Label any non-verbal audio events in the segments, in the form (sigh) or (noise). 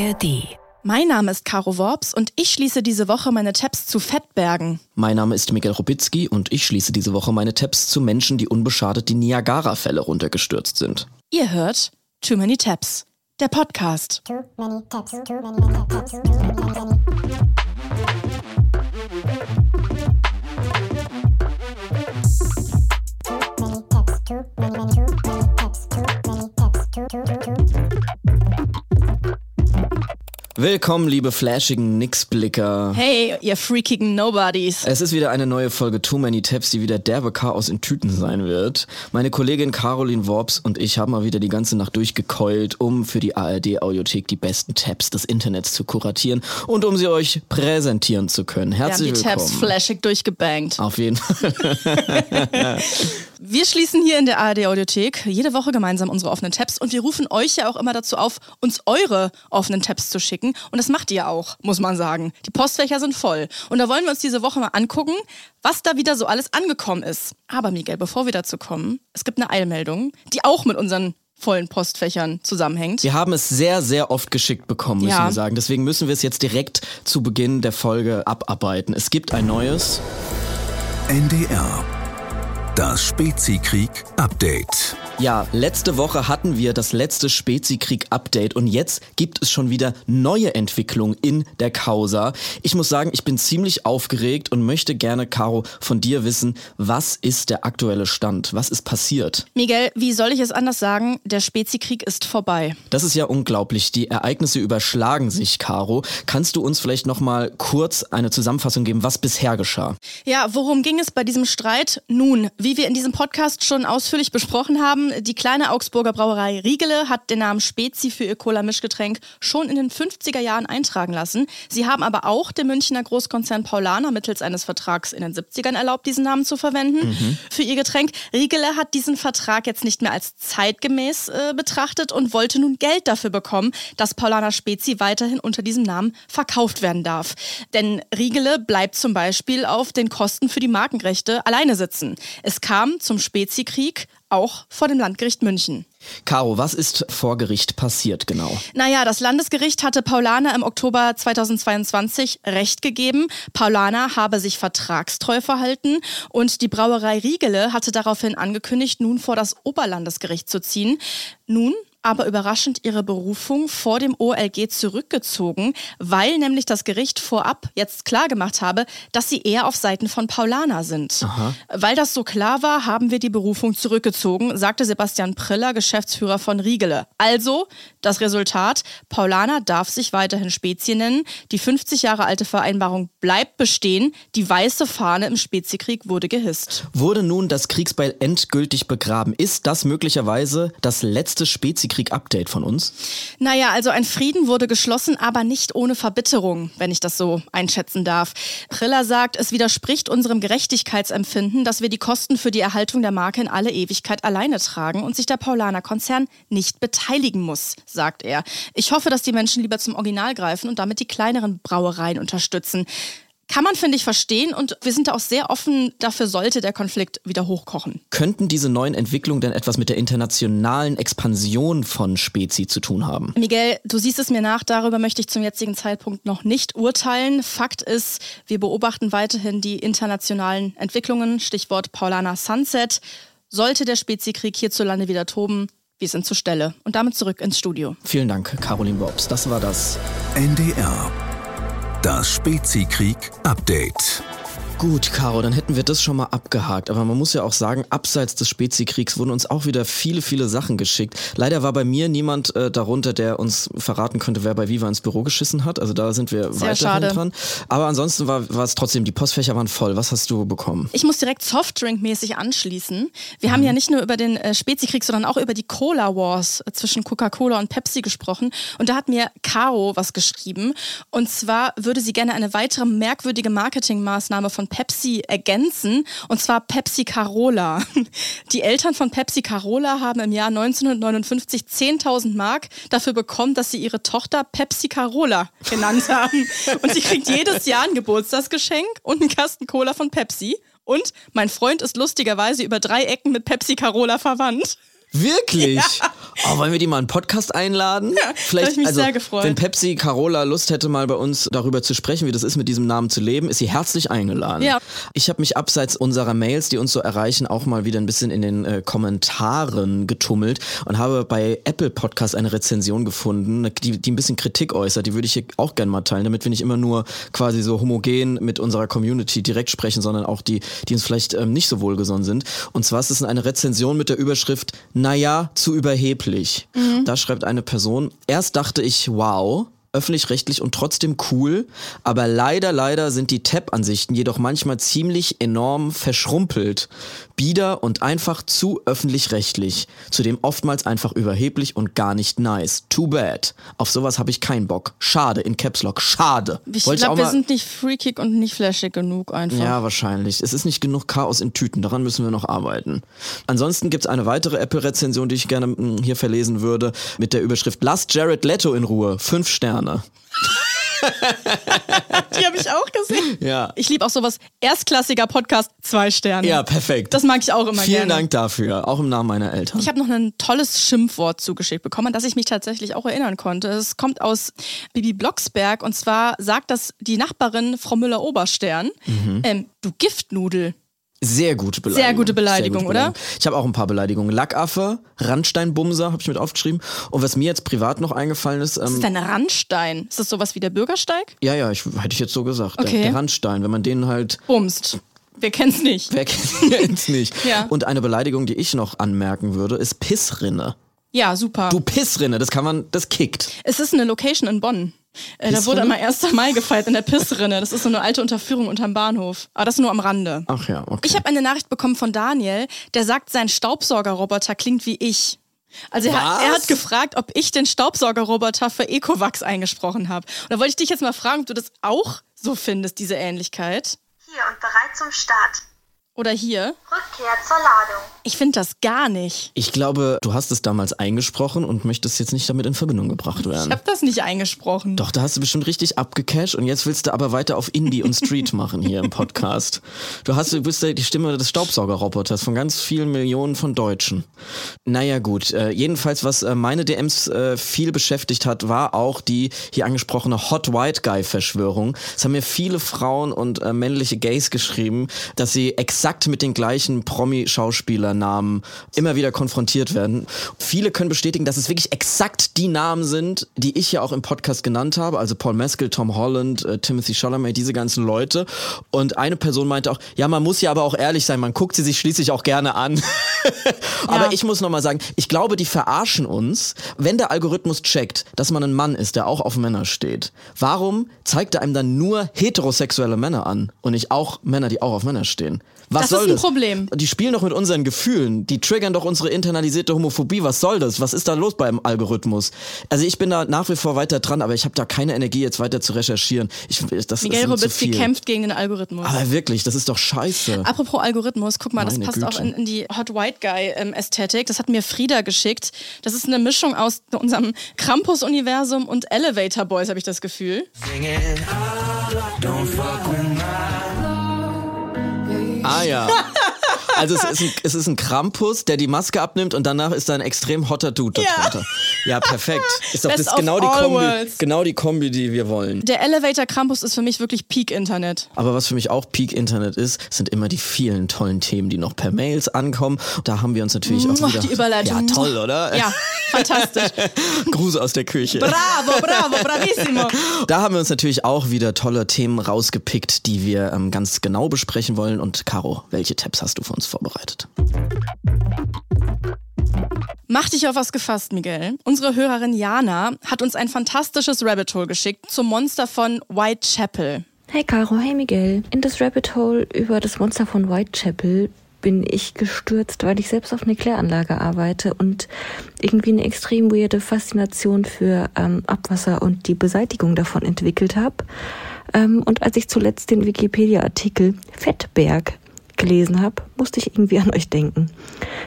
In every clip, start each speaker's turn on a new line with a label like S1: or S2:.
S1: ARD.
S2: Mein Name ist Caro Worps und ich schließe diese Woche meine Tabs zu Fettbergen.
S3: Mein Name ist Miguel Robitzky und ich schließe diese Woche meine Tabs zu Menschen, die unbeschadet die Niagara-Fälle runtergestürzt sind.
S2: Ihr hört Too Many Tabs, der Podcast.
S4: Too many tabs, too many tabs, too many, many. Too
S3: Willkommen, liebe flashigen Nixblicker.
S2: Hey, ihr freakigen Nobodies.
S3: Es ist wieder eine neue Folge Too Many Tabs, die wieder derbe Chaos in Tüten sein wird. Meine Kollegin Caroline Worps und ich haben mal wieder die ganze Nacht durchgekeult, um für die ARD Audiothek die besten Tabs des Internets zu kuratieren und um sie euch präsentieren zu können.
S2: Wir haben
S3: Herzlich
S2: die
S3: willkommen.
S2: Tabs flashig durchgebankt.
S3: Auf jeden Fall. (laughs) (laughs)
S2: Wir schließen hier in der ARD Audiothek jede Woche gemeinsam unsere offenen Tabs und wir rufen euch ja auch immer dazu auf, uns eure offenen Tabs zu schicken. Und das macht ihr auch, muss man sagen. Die Postfächer sind voll. Und da wollen wir uns diese Woche mal angucken, was da wieder so alles angekommen ist. Aber Miguel, bevor wir dazu kommen, es gibt eine Eilmeldung, die auch mit unseren vollen Postfächern zusammenhängt.
S3: Wir haben es sehr, sehr oft geschickt bekommen, müssen
S2: Ja.
S3: wir sagen. Deswegen müssen wir es jetzt direkt zu Beginn der Folge abarbeiten. Es gibt ein neues.
S5: NDR. Das Spezikrieg-Update.
S3: Ja, letzte Woche hatten wir das letzte Spezikrieg-Update und jetzt gibt es schon wieder neue Entwicklungen in der Causa. Ich muss sagen, ich bin ziemlich aufgeregt und möchte gerne, Caro, von dir wissen, was ist der aktuelle Stand? Was ist passiert?
S2: Miguel, wie soll ich es anders sagen? Der Spezikrieg ist vorbei.
S3: Das ist ja unglaublich. Die Ereignisse überschlagen sich, Caro. Kannst du uns vielleicht noch mal kurz eine Zusammenfassung geben, was bisher geschah?
S2: Ja, worum ging es bei diesem Streit? Nun, wie wir in diesem Podcast schon ausführlich besprochen haben, die kleine Augsburger Brauerei Riegele hat den Namen Spezi für ihr Cola-Mischgetränk schon in den 50er Jahren eintragen lassen. Sie haben aber auch dem Münchner Großkonzern Paulaner mittels eines Vertrags in den 70ern erlaubt, diesen Namen zu verwenden für ihr Getränk. Riegele hat diesen Vertrag jetzt nicht mehr als zeitgemäß äh, betrachtet und wollte nun Geld dafür bekommen, dass Paulaner Spezi weiterhin unter diesem Namen verkauft werden darf. Denn Riegele bleibt zum Beispiel auf den Kosten für die Markenrechte alleine sitzen. Es kam zum Spezikrieg auch vor dem Landgericht München.
S3: Caro, was ist vor Gericht passiert genau?
S2: Naja, das Landesgericht hatte Paulaner im Oktober 2022 Recht gegeben. Paulaner habe sich vertragstreu verhalten und die Brauerei Riegele hatte daraufhin angekündigt, nun vor das Oberlandesgericht zu ziehen. Nun aber überraschend ihre Berufung vor dem OLG zurückgezogen, weil nämlich das Gericht vorab jetzt klargemacht habe, dass sie eher auf Seiten von Paulaner sind. Weil das so klar war, haben wir die Berufung zurückgezogen, sagte Sebastian Priller, Geschäftsführer von Riegele. Also das Resultat, Paulaner darf sich weiterhin Spezie nennen, die 50 Jahre alte Vereinbarung bleibt bestehen, die weiße Fahne im Speziekrieg wurde gehisst.
S3: Wurde nun das Kriegsbeil endgültig begraben? Ist das möglicherweise das letzte Spezikrieg-Update von uns?
S2: Naja, also ein Frieden wurde geschlossen, aber nicht ohne Verbitterung, wenn ich das so einschätzen darf. Priller sagt, es widerspricht unserem Gerechtigkeitsempfinden, dass wir die Kosten für die Erhaltung der Marke in alle Ewigkeit alleine tragen und sich der Paulaner-Konzern nicht beteiligen muss, sagt er. Ich hoffe, dass die Menschen lieber zum Original greifen und damit die kleineren Brauereien unterstützen. Kann man, finde ich, verstehen und wir sind da auch sehr offen, dafür sollte der Konflikt wieder hochkochen.
S3: Könnten diese neuen Entwicklungen denn etwas mit der internationalen Expansion von Spezi zu tun haben?
S2: Miguel, du siehst es mir nach, darüber möchte ich zum jetzigen Zeitpunkt noch nicht urteilen. Fakt ist, wir beobachten weiterhin die internationalen Entwicklungen, Stichwort Paulana Sunset. Sollte der Speziekrieg hierzulande wieder toben, wir sind zur Stelle. Und damit zurück ins Studio.
S3: Vielen Dank, Caroline Bobs. Das war das.
S5: NDR. Das Spezikrieg-Update.
S3: Gut, Caro, dann hätten wir das schon mal abgehakt. Aber man muss ja auch sagen, abseits des Spezikriegs wurden uns auch wieder viele, viele Sachen geschickt. Leider war bei mir niemand äh, darunter, der uns verraten könnte, wer bei Viva ins Büro geschissen hat. Also da sind wir
S2: Sehr
S3: weiterhin
S2: schade.
S3: dran. Aber ansonsten war, es trotzdem, die Postfächer waren voll. Was hast du bekommen?
S2: Ich muss direkt Softdrink-mäßig anschließen. Wir haben ja nicht nur über den äh, Spezikrieg, sondern auch über die Cola Wars äh, zwischen Coca-Cola und Pepsi gesprochen. Und da hat mir Caro was geschrieben. Und zwar würde sie gerne eine weitere merkwürdige Marketingmaßnahme von Pepsi ergänzen. Und zwar Pepsi Carola. Die Eltern von Pepsi Carola haben im Jahr 1959 10.000 Mark dafür bekommen, dass sie ihre Tochter Pepsi Carola genannt haben. Und sie kriegt jedes Jahr ein Geburtstagsgeschenk und einen Kasten Cola von Pepsi. Und mein Freund ist lustigerweise über drei Ecken mit Pepsi Carola verwandt.
S3: Wirklich? Oh, wollen wir die mal einen Podcast einladen? Ja,
S2: Vielleicht, ich mich
S3: also,
S2: sehr gefreut.
S3: Wenn Pepsi Carola Lust hätte, mal bei uns darüber zu sprechen, wie das ist, mit diesem Namen zu leben, ist sie herzlich eingeladen.
S2: Ja.
S3: Ich habe mich abseits unserer Mails, die uns so erreichen, auch mal wieder ein bisschen in den äh, Kommentaren getummelt und habe bei Apple Podcast eine Rezension gefunden, die, die ein bisschen Kritik äußert. Die würde ich hier auch gerne mal teilen, damit wir nicht immer nur quasi so homogen mit unserer Community direkt sprechen, sondern auch die, die uns vielleicht ähm, nicht so wohlgesonnen sind. Und zwar ist es eine Rezension mit der Überschrift, naja, zu überheblich. Da schreibt eine Person, erst dachte ich, wow, öffentlich-rechtlich und trotzdem cool, aber leider, leider sind die Tab-Ansichten jedoch manchmal ziemlich enorm verschrumpelt, bieder und einfach zu öffentlich-rechtlich, zudem oftmals einfach überheblich und gar nicht nice. Too bad. Auf sowas habe ich keinen Bock. Schade, in Caps Lock, schade.
S2: Ich glaube, wir sind nicht freakig und nicht flashig genug einfach.
S3: ja, wahrscheinlich. Es ist nicht genug Chaos in Tüten. Daran müssen wir noch arbeiten. Ansonsten gibt's eine weitere Apple-Rezension, die ich gerne mm, hier verlesen würde, mit der Überschrift Lass Jared Leto in Ruhe. Fünf Sterne. (laughs)
S2: Die habe ich auch gesehen.
S3: Ja.
S2: Ich liebe auch sowas. Erstklassiger Podcast, zwei Sterne.
S3: Ja, perfekt.
S2: Das mag ich auch immer
S3: Vielen
S2: gerne.
S3: Dank dafür. Auch im Namen meiner Eltern.
S2: Ich habe noch ein tolles Schimpfwort zugeschickt bekommen, an das ich mich tatsächlich auch erinnern konnte. Es kommt aus Bibi Blocksberg und zwar sagt das die Nachbarin Frau Müller-Oberstern.
S3: Mhm.
S2: Ähm, du Giftnudel.
S3: Sehr gute Beleidigung.
S2: Sehr gute Beleidigung, oder?
S3: Ich habe auch ein paar Beleidigungen. Lackaffe, Randsteinbumser habe ich mit aufgeschrieben. Und was mir jetzt privat noch eingefallen ist, ähm,
S2: ist ein Randstein. Ist das sowas wie der Bürgersteig?
S3: ja, ja, ich, hätte ich jetzt so gesagt.
S2: Okay.
S3: Der, der Randstein, wenn man den halt
S2: Bumst. Wer kennt's nicht?
S3: Wer kennt's nicht?
S2: Ja.
S3: Und eine Beleidigung, die ich noch anmerken würde, ist Pissrinne.
S2: Ja, super.
S3: Du Pissrinne, das kann man, das kickt.
S2: Es ist eine Location in Bonn. Äh, da wurde immer 1. Mai gefeiert in der Pissrinne. Das ist so eine alte Unterführung unterm Bahnhof. Aber das nur am Rande.
S3: Ach ja, okay.
S2: Ich habe eine Nachricht bekommen von Daniel, der sagt, sein Staubsaugerroboter klingt wie ich. Also er hat, er hat gefragt, ob ich den Staubsaugerroboter für Ecovax eingesprochen habe. Und da wollte ich dich jetzt mal fragen, ob du das auch so findest, diese Ähnlichkeit.
S1: Hier und bereit zum Start.
S2: Oder hier.
S1: Rückkehr zur Ladung.
S2: Ich finde das gar nicht.
S3: ich glaube, du hast es damals eingesprochen und möchtest jetzt nicht damit in Verbindung gebracht
S2: Ich
S3: werden.
S2: habe das nicht eingesprochen.
S3: Doch, da hast du bestimmt richtig abgecasht und jetzt willst du aber weiter auf Indie und Street (laughs) machen hier im Podcast. Du hast, du bist ja die Stimme des Staubsaugerroboters von ganz vielen Millionen von Deutschen. Naja, gut. Äh, jedenfalls, was äh, meine DMs äh, viel beschäftigt hat, war auch die hier angesprochene Hot White Guy Verschwörung. Es haben mir viele Frauen und äh, männliche Gays geschrieben, dass sie exakt mit den gleichen Promi-Schauspielernamen immer wieder konfrontiert werden. Viele können bestätigen, dass es wirklich exakt die Namen sind, die ich ja auch im Podcast genannt habe. Also Paul Mescal, Tom Holland, äh, Timothy Chalamet, diese ganzen Leute. Und eine Person meinte auch, ja, man muss ja aber auch ehrlich sein, man guckt sie sich schließlich auch gerne an. (laughs) aber ich muss nochmal sagen, ich glaube, die verarschen uns, wenn der Algorithmus checkt, dass man ein Mann ist, der auch auf Männer steht. Warum zeigt er einem dann nur heterosexuelle Männer an und nicht auch Männer, die auch auf Männer stehen? Was
S2: Das
S3: soll
S2: ist ein
S3: das?
S2: Problem.
S3: Die spielen doch mit unseren Gefühlen. Die triggern doch unsere internalisierte Homophobie. Was soll das? Was ist da los beim Algorithmus? Also ich bin da nach wie vor weiter dran, aber ich habe da keine Energie, jetzt weiter zu recherchieren. Ich, das, das
S2: Miguel
S3: viel.
S2: kämpft gegen den Algorithmus.
S3: Aber wirklich, das ist doch scheiße.
S2: Apropos Algorithmus, guck mal, das
S3: Meine
S2: passt auch
S3: Güte.
S2: in, in die Hot White Guy ähm, Ästhetik. Das hat mir Frieda geschickt. Das ist eine Mischung aus unserem Krampus-Universum und Elevator Boys, habe ich das Gefühl.
S3: Ah ja. Also es ist, ein, es ist ein Krampus, der die Maske abnimmt und danach ist da ein extrem hotter Dude
S2: Ja.
S3: darunter. Ja, perfekt. Ist doch
S2: Best
S3: das genau die, Kombi,
S2: worlds.
S3: genau die Kombi, die wir wollen.
S2: Der Elevator Krampus ist für mich wirklich Peak-Internet.
S3: Aber was für mich auch Peak Internet ist, sind immer die vielen tollen Themen, die noch per Mails ankommen. Da haben wir uns natürlich auch wieder...
S2: die Überleitung.
S3: Ja, toll, oder?
S2: Ja, fantastisch. (laughs)
S3: Gruß aus der Küche.
S2: Bravo, bravo, bravissimo.
S3: Da haben wir uns natürlich auch wieder tolle Themen rausgepickt, die wir ähm, ganz genau besprechen wollen. Und Caro, welche Tabs hast du für uns vorbereitet?
S2: Mach dich auf was gefasst, Miguel. Unsere Hörerin Jana hat uns ein fantastisches Rabbit Hole geschickt zum Monster von Whitechapel.
S6: Hey Caro, hey Miguel. In das Rabbit Hole über das Monster von Whitechapel bin ich gestürzt, weil ich selbst auf einer Kläranlage arbeite und irgendwie eine extrem weirde Faszination für ähm, Abwasser und die Beseitigung davon entwickelt habe. Ähm, und als ich zuletzt den Wikipedia-Artikel Fettberg gelesen habe, musste ich irgendwie an euch denken.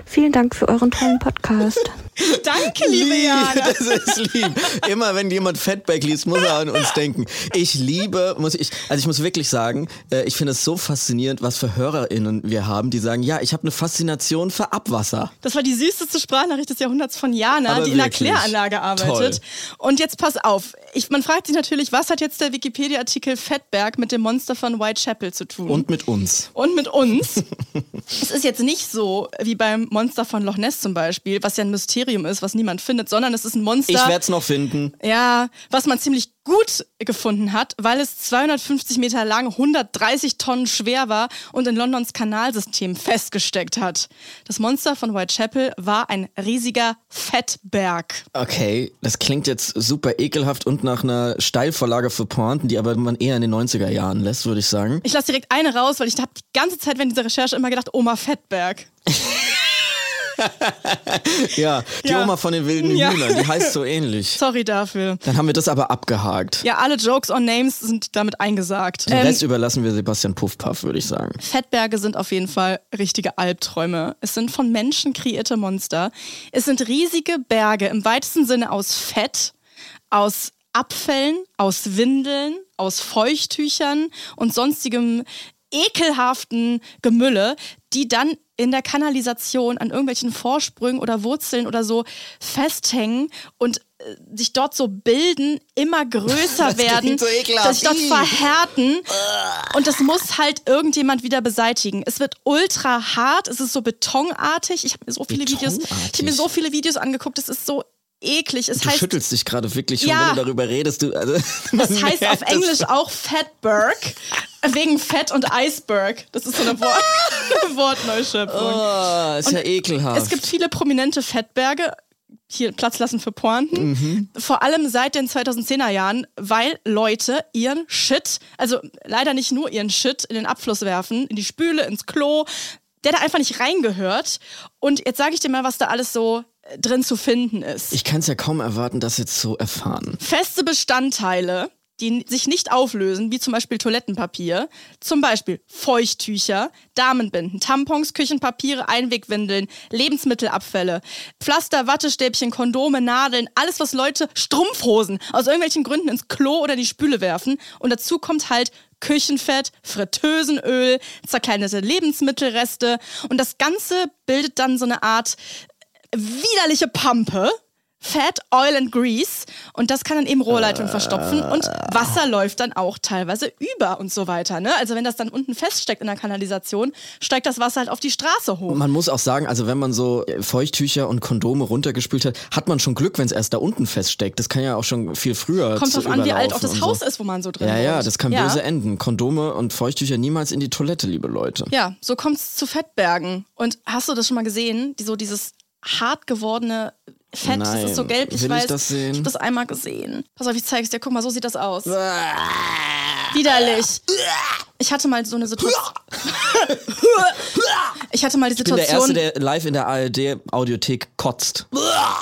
S6: Vielen Dank für euren tollen Podcast. (laughs)
S2: Danke, liebe Jana. (laughs)
S3: Das ist lieb. Immer wenn jemand Fatback liest, muss er an uns denken. Ich liebe, muss ich, also ich muss wirklich sagen, äh, ich finde es so faszinierend, was für HörerInnen wir haben, die sagen, ja, ich habe eine Faszination für Abwasser.
S2: Das war die süßeste Sprachnachricht des Jahrhunderts von Jana,
S3: Aber
S2: die in der
S3: wirklich.
S2: Kläranlage arbeitet. Und jetzt pass auf. Ich, man fragt sich natürlich, was hat jetzt der Wikipedia-Artikel Fettberg mit dem Monster von Whitechapel zu tun?
S3: Und mit uns.
S2: Und mit uns. Es ist jetzt nicht so wie beim Monster von Loch Ness zum Beispiel, was ja ein Mysterium ist, was niemand findet, sondern es ist ein Monster.
S3: Ich werde es noch finden.
S2: Ja, was man ziemlich gut gefunden hat, weil es 250 Meter lang, 130 Tonnen schwer war und in Londons Kanalsystem festgesteckt hat. Das Monster von Whitechapel war ein riesiger Fettberg.
S3: Okay, das klingt jetzt super ekelhaft und nach einer Steilvorlage für Pointen, die aber man eher in den 90er Jahren lässt, würde ich sagen.
S2: Ich lasse direkt eine raus, weil ich habe die ganze Zeit während dieser Recherche immer gedacht, Oma Fettberg. (laughs) (laughs)
S3: Ja, die
S2: Ja.
S3: Oma von den wilden
S2: Ja.
S3: Hühnern, die heißt so ähnlich. (laughs)
S2: Sorry dafür.
S3: Dann haben wir das aber abgehakt.
S2: Ja, alle Jokes on Names sind damit eingesagt.
S3: Den
S2: Ähm,
S3: Rest überlassen wir Sebastian Puffpaff, würde ich sagen.
S2: Fettberge sind auf jeden Fall richtige Albträume. Es sind von Menschen kreierte Monster. Es sind riesige Berge im weitesten Sinne aus Fett, aus Abfällen, aus Windeln, aus Feuchttüchern und sonstigem ekelhaften Gemülle, die dann in der Kanalisation an irgendwelchen Vorsprüngen oder Wurzeln oder so festhängen und äh, sich dort so bilden, immer (laughs) größer
S3: Das
S2: werden,
S3: so
S2: dass sich dort verhärten und das muss halt irgendjemand wieder beseitigen. Es wird ultra hart, es ist so betonartig. Ich habe mir so viele Videos, ich habe mir so viele Videos angeguckt, es ist so eklig. Es
S3: Du
S2: heißt
S3: schüttelst dich gerade wirklich schon,
S2: Ja.
S3: wenn du darüber redest. Du, also, (laughs)
S2: das heißt auf
S3: das-
S2: Englisch auch Fatberg, wegen Fett und Iceberg. Das ist so eine, Wort (laughs) Wortneuschöpfung.
S3: Oh, ist ja ekelhaft.
S2: Es gibt viele prominente Fettberge. Hier Platz lassen für Pointen.
S3: Mhm.
S2: Vor allem seit den 2010er Jahren, weil Leute ihren Shit, also leider nicht nur ihren Shit in den Abfluss werfen, in die Spüle, ins Klo, der da einfach nicht reingehört. Und jetzt sage ich dir mal, was da alles so drin zu finden ist.
S3: ich kann es ja kaum erwarten, das jetzt zu erfahren.
S2: Feste Bestandteile, die sich nicht auflösen, wie zum Beispiel Toilettenpapier, zum Beispiel Feuchttücher, Damenbinden, Tampons, Küchenpapiere, Einwegwindeln, Lebensmittelabfälle, Pflaster, Wattestäbchen, Kondome, Nadeln, alles, was Leute, Strumpfhosen aus irgendwelchen Gründen ins Klo oder die Spüle werfen. Und dazu kommt halt Küchenfett, Fritteusenöl, zerkleinerte Lebensmittelreste. Und das Ganze bildet dann so eine Art widerliche Pampe. Fat, Oil and Grease. Und das kann dann eben Rohrleitungen verstopfen. Und Wasser läuft dann auch teilweise über und so weiter. Ne? Also wenn das dann unten feststeckt in der Kanalisation, steigt das Wasser halt auf die Straße hoch.
S3: Man muss auch sagen, also wenn man so Feuchttücher und Kondome runtergespült hat, hat man schon Glück, wenn es erst da unten feststeckt. Das kann ja auch schon viel früher
S2: Kommt drauf an, wie alt auch das
S3: und
S2: Haus
S3: so.
S2: ist, wo man so drin
S3: Ja, ja,
S2: wohnt.
S3: das kann
S2: ja.
S3: böse enden. Kondome und Feuchttücher niemals in die Toilette, liebe Leute.
S2: Ja, so kommt es zu Fettbergen. Und hast du das schon mal gesehen? Die, so dieses hart gewordene Fett, das ist so
S3: Nein.
S2: gelb, ich
S3: Will ich
S2: weiß.
S3: das sehen?
S2: Ich habe das einmal gesehen. Pass auf, ich zeig's dir. Guck mal, so sieht das aus. Widerlich. Ich hatte mal so eine Situation. (laughs) ich hatte mal die
S3: Ich bin der Erste,
S2: Situation.
S3: der live in der ARD-Audiothek kotzt.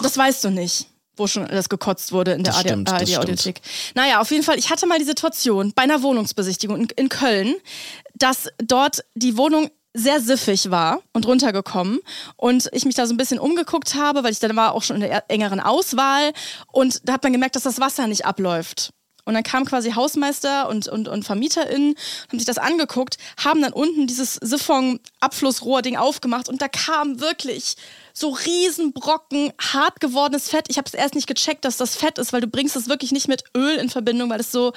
S2: Das weißt du nicht, wo schon alles gekotzt wurde in der
S3: Das das
S2: ARD-Audiothek. Naja, auf jeden Fall, ich hatte mal die Situation bei einer Wohnungsbesichtigung in, in Köln, dass dort die Wohnung sehr siffig war und runtergekommen und ich mich da so ein bisschen umgeguckt habe, weil ich dann war auch schon in der engeren Auswahl und da hat man gemerkt, dass das Wasser nicht abläuft. Und dann kam quasi Hausmeister und, und, und VermieterInnen, haben sich das angeguckt, haben dann unten dieses Siphon-Abflussrohr-Ding aufgemacht und da kam wirklich so Riesenbrocken, hart gewordenes Fett. Ich habe es erst nicht gecheckt, dass das Fett ist, weil du bringst es wirklich nicht mit Öl in Verbindung, weil es so,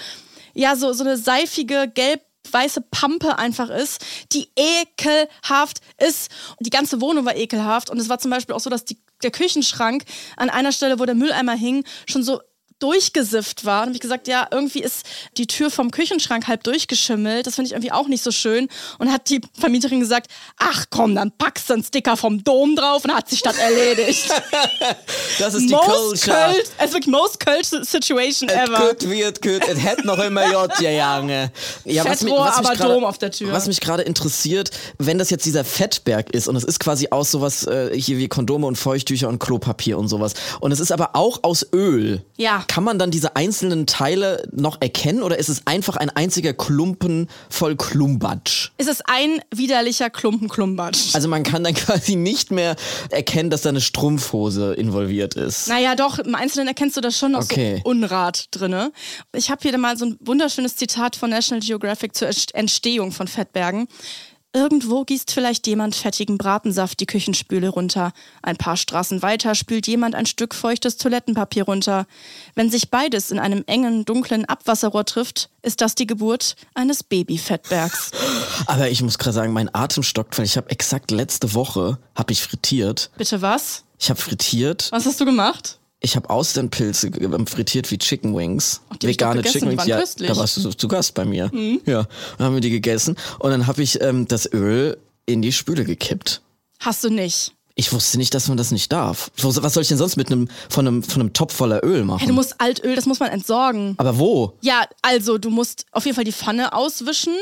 S2: ja, so, so eine seifige, gelb weiße Pampe einfach ist, die ekelhaft ist. Und die ganze Wohnung war ekelhaft. Und es war zum Beispiel auch so, dass die, der Küchenschrank an einer Stelle, wo der Mülleimer hing, schon so durchgesifft war. Und habe ich gesagt, ja, irgendwie ist die Tür vom Küchenschrank halb durchgeschimmelt. Das finde ich irgendwie auch nicht so schön. Und hat die Vermieterin gesagt, ach komm, dann packst du einen Sticker vom Dom drauf und hat sich das erledigt. (laughs)
S3: Das ist die
S2: most
S3: Culture.
S2: Kölsch, es ist wirklich most Kölsch Situation
S3: Es
S2: ever.
S3: gut wird gut, es hätte noch immer J gegangen. Ja,
S2: Fettrohr, aber
S3: grade-
S2: Dom auf der Tür.
S3: Was mich gerade interessiert, wenn das jetzt dieser Fettberg ist und es ist quasi aus sowas äh, hier wie Kondome und Feuchttücher und Klopapier und sowas und es ist aber auch aus Öl.
S2: Ja.
S3: Kann man dann diese einzelnen Teile noch erkennen oder ist es einfach ein einziger Klumpen voll Klumbatsch?
S2: Es ist ein widerlicher Klumpen Klumbatsch.
S3: Also man kann dann (laughs) quasi nicht mehr erkennen, dass da eine Strumpfhose involviert ist.
S2: Naja, doch, im Einzelnen erkennst du das schon noch
S3: Okay.
S2: so Unrat drinne. Ich habe hier mal so ein wunderschönes Zitat von National Geographic zur Ent- Entstehung von Fettbergen. Irgendwo gießt vielleicht jemand fettigen Bratensaft die Küchenspüle runter. Ein paar Straßen weiter spült jemand ein Stück feuchtes Toilettenpapier runter. Wenn sich beides in einem engen, dunklen Abwasserrohr trifft, ist das die Geburt eines Babyfettbergs. (laughs)
S3: Aber ich muss gerade sagen, mein Atem stockt, weil ich habe exakt letzte Woche habe ich frittiert.
S2: Bitte was?
S3: Ich habe frittiert.
S2: Was hast du gemacht?
S3: Ich habe Austernpilze ähm, frittiert wie Chicken Wings.
S2: Ach,
S3: Vegane Chicken Wings. Ja,
S2: köstlich. Mhm.
S3: da warst du zu Gast bei mir. Ja, dann haben wir die gegessen und dann habe ich ähm, das Öl in die Spüle gekippt.
S2: Hast du nicht.
S3: Ich wusste nicht, dass man das nicht darf. Was soll ich denn sonst mit einem von einem von einem Topf voller Öl machen?
S2: Hey, du musst Altöl, das muss man entsorgen.
S3: Aber wo?
S2: Ja, also du musst auf jeden Fall die Pfanne auswischen.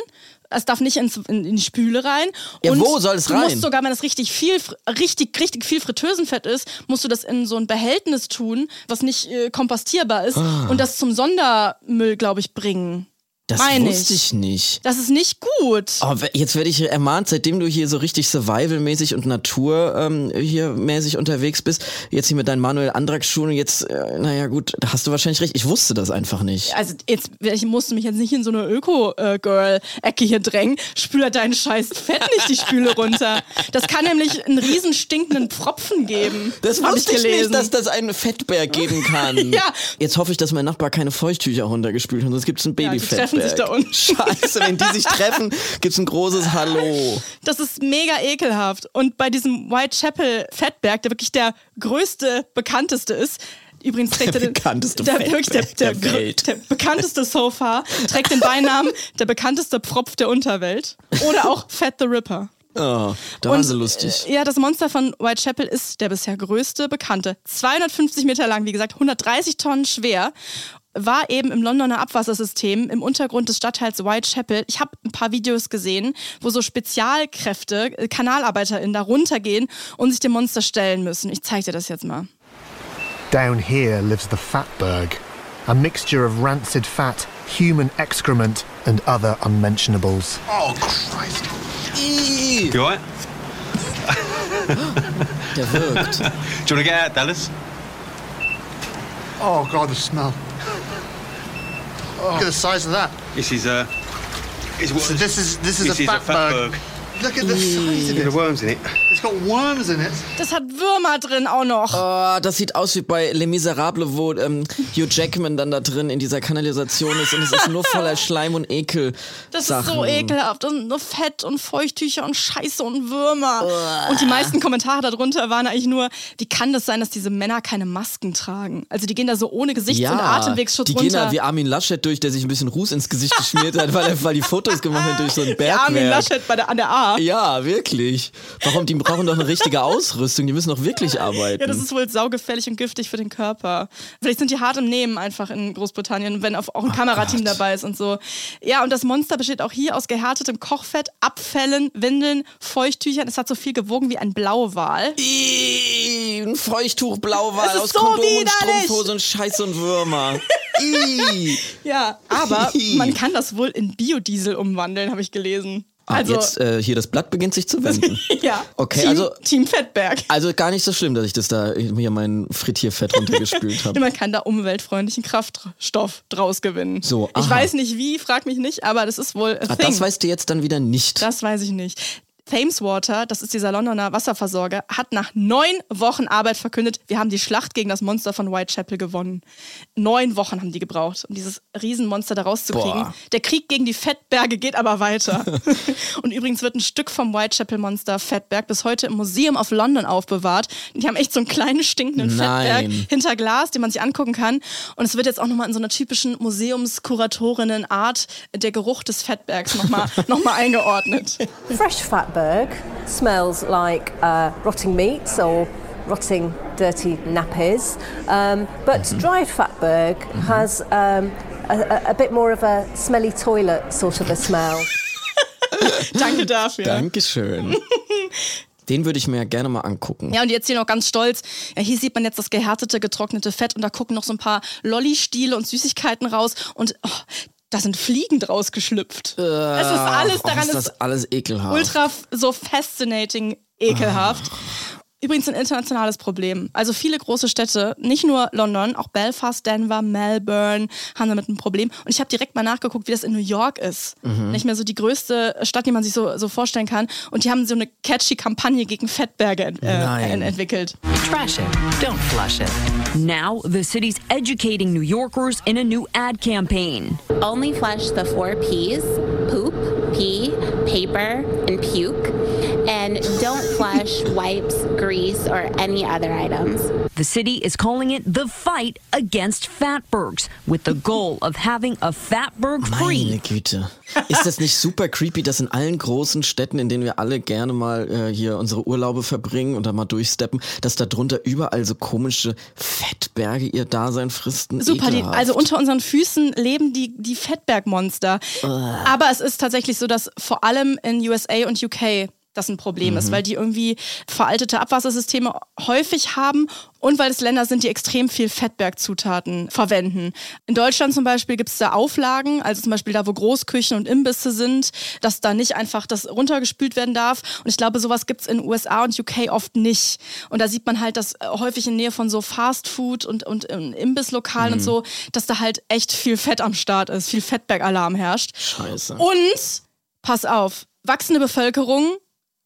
S2: Es darf nicht ins, in, in die Spüle rein.
S3: Ja,
S2: Und
S3: wo soll es
S2: du
S3: rein?
S2: musst sogar, wenn das richtig viel, richtig, richtig viel Fritteusenfett ist, musst du das in so ein Behältnis tun, was nicht äh, kompostierbar ist und das zum Sondermüll, glaube ich, bringen.
S3: Das
S2: Meine
S3: wusste ich nicht.
S2: Das ist nicht gut.
S3: Oh, jetzt werde ich ermahnt, seitdem du hier so richtig Survival-mäßig und Natur ähm, hier mäßig unterwegs bist, jetzt hier mit deinen Manuel Antrag-Schuhen, jetzt, äh, naja gut, da hast du wahrscheinlich recht. Ich wusste das einfach nicht.
S2: Also jetzt, ich musste mich jetzt nicht in so eine Öko-Girl-Ecke hier drängen. Spül halt dein scheiß Fett nicht die Spüle runter. Das kann nämlich einen riesen stinkenden Pfropfen geben.
S3: Das wusste ich,
S2: gelesen.
S3: nicht, dass das einen Fettberg geben (laughs) kann.
S2: Ja.
S3: Jetzt hoffe ich, dass mein Nachbar keine Feuchttücher runtergespült hat, sonst gibt es einen
S2: die
S3: Babyfettberg.
S2: Sich da unten.
S3: Scheiße, wenn die sich treffen, gibt es ein großes Hallo.
S2: Das ist mega ekelhaft. Und bei diesem Whitechapel Fettberg, der wirklich der größte, bekannteste ist, übrigens trägt
S3: Der
S2: er den,
S3: bekannteste
S2: der, wirklich der, der,
S3: der Welt.
S2: der bekannteste so far, trägt den Beinamen der bekannteste Pfropf der Unterwelt. Oder auch Fat the Ripper.
S3: Oh, da waren sie lustig.
S2: äh, Ja, das Monster von Whitechapel ist der bisher größte bekannte. 250 Meter lang, wie gesagt, 130 Tonnen schwer. War eben im Londoner Abwassersystem im Untergrund des Stadtteils Whitechapel. Ich habe ein paar Videos gesehen, wo so Spezialkräfte, äh, KanalarbeiterInnen da runtergehen und sich dem Monster stellen müssen. Ich zeige dir das jetzt mal.
S7: Down here lives the fatberg, a mixture of rancid fat, human excrement, and other unmentionables.
S8: Oh, Christ.
S3: Ih,
S8: You alright? (laughs)
S3: der wirkt.
S8: Do you want to get out, Dallas?
S9: Oh god, the smell. Look at the size of that.
S8: This is uh, is what
S9: So this is this is
S8: this
S9: a
S8: is a
S9: fatberg.
S8: fatberg.
S9: Look at the size of
S8: Bit
S9: it.
S8: of worms in it.
S9: It's got worms in it.
S2: Das hat Würmer drin auch noch.
S3: Oh, das sieht aus wie bei Les Miserables, wo ähm, Hugh Jackman dann da drin in dieser Kanalisation ist und es ist nur voller (laughs) Schleim und Ekel.
S2: Das
S3: Sachen.
S2: ist so ekelhaft. Und nur Fett und Feuchttücher und Scheiße und Würmer. Und die meisten Kommentare darunter waren eigentlich nur, wie kann das sein, dass diese Männer keine Masken tragen? Also die gehen da so ohne Gesichts-
S3: Ja,
S2: und Atemwegsschutz
S3: die gehen
S2: runter.
S3: da wie Armin Laschet durch, der sich ein bisschen Ruß ins Gesicht geschmiert hat, weil er weil die Fotos gemacht hat durch so ein (laughs)
S2: Wie
S3: Bergwerk.
S2: Armin Laschet bei der, an der A.
S3: Ja, wirklich. Warum? Die brauchen doch eine richtige Ausrüstung. Die müssen doch wirklich arbeiten.
S2: Ja, das ist wohl saugefährlich und giftig für den Körper. Vielleicht sind die hart im Nehmen einfach in Großbritannien, wenn auch ein Kamerateam dabei ist und so. Ja, und das Monster besteht auch hier aus gehärtetem Kochfett, Abfällen, Windeln, Feuchttüchern. Es hat so viel gewogen wie ein Blauwal.
S3: Ih, ein Feuchttuch, Blauwal aus
S2: so
S3: Kondom und
S2: widerlich.
S3: Strumpfhose und Scheiße und Würmer. (laughs)
S2: Ja, aber man kann das wohl in Biodiesel umwandeln, habe ich gelesen.
S3: Ah,
S2: Also,
S3: jetzt äh, hier das Blatt beginnt sich zu wenden. (laughs)
S2: ja.
S3: Okay,
S2: Team,
S3: also-
S2: Team Fettberg.
S3: Also gar nicht so schlimm, dass ich das da hier mein Frittierfett runtergespült (laughs) habe.
S2: Man kann da umweltfreundlichen Kraftstoff draus gewinnen.
S3: So,
S2: ich weiß nicht wie, frag mich nicht, aber das ist wohl
S3: Ah, das weißt du jetzt dann wieder nicht.
S2: Das weiß ich nicht. Thames Water, das ist dieser Londoner Wasserversorger, hat nach neun Wochen Arbeit verkündet, wir haben die Schlacht gegen das Monster von Whitechapel gewonnen. Neun Wochen haben die gebraucht, um dieses Riesenmonster da rauszukriegen.
S3: Boah.
S2: Der Krieg gegen die Fettberge geht aber weiter. (laughs) Und übrigens wird ein Stück vom Whitechapel-Monster Fettberg bis heute im Museum of London aufbewahrt. Die haben echt so einen kleinen stinkenden
S3: Nein.
S2: Fettberg hinter Glas, den man sich angucken kann. Und es wird jetzt auch nochmal in so einer typischen Museumskuratorinnen-Art der Geruch des Fettbergs nochmal noch mal eingeordnet.
S10: Fresh fatberg smells like uh, rotting meats or rotting dirty nappies, um, but dried fatberg has um, a, a- a bit more of a smelly toilet sort of a smell. (laughs)
S2: Danke dafür.
S3: Dankeschön. Den würde ich mir ja gerne mal angucken.
S2: Ja, und jetzt hier noch ganz stolz. Ja, hier sieht man jetzt das gehärtete, getrocknete Fett und da gucken noch so ein paar Lolli-Stiele und Süßigkeiten raus und oh, da sind Fliegen draus geschlüpft. es ist alles
S3: Oh,
S2: daran
S3: ist das alles ekelhaft.
S2: ultra so fascinating ekelhaft. Übrigens ein internationales Problem. Also viele große Städte, nicht nur London, auch Belfast, Denver, Melbourne haben damit ein Problem. Und ich habe direkt mal nachgeguckt, wie das in New York ist.
S3: Mhm.
S2: Nicht mehr so die größte Stadt, die man sich so, so vorstellen kann. Und die haben so eine catchy Kampagne gegen Fettberge ent äh, entwickelt.
S11: Trash it, don't flush it. Now, the city's educating New Yorkers in a new ad campaign.
S12: Only flush the four P's poop, pee, paper, and puke. And don't flush (laughs) wipes, grease, or any other items.
S11: The city is calling it the fight against fatbergs, with the goal of having a fatberg
S3: Meine
S11: free.
S3: Güte. Ist das nicht super creepy, dass in allen großen Städten, in denen wir alle gerne mal äh, hier unsere Urlaube verbringen und da mal durchsteppen, dass da drunter überall so komische Fettberge ihr Dasein fristen?
S2: Super, die, also unter unseren Füßen leben die, die Fettbergmonster. Aber es ist tatsächlich so, dass vor allem in USA und UK das ein Problem ist,
S3: Mhm.
S2: weil die irgendwie veraltete Abwassersysteme häufig haben und weil es Länder sind, die extrem viel Fettbergzutaten verwenden. In Deutschland zum Beispiel gibt es da Auflagen, also zum Beispiel da, wo Großküchen und Imbisse sind, dass da nicht einfach das runtergespült werden darf. Und ich glaube, sowas gibt es in USA und UK oft nicht. Und da sieht man halt, dass äh, häufig in Nähe von so Fastfood und, und ähm, Imbisslokalen und
S3: Mhm.
S2: so, dass da halt echt viel Fett am Start ist, viel Fettbergalarm herrscht.
S3: Scheiße.
S2: Und, pass auf, wachsende Bevölkerung,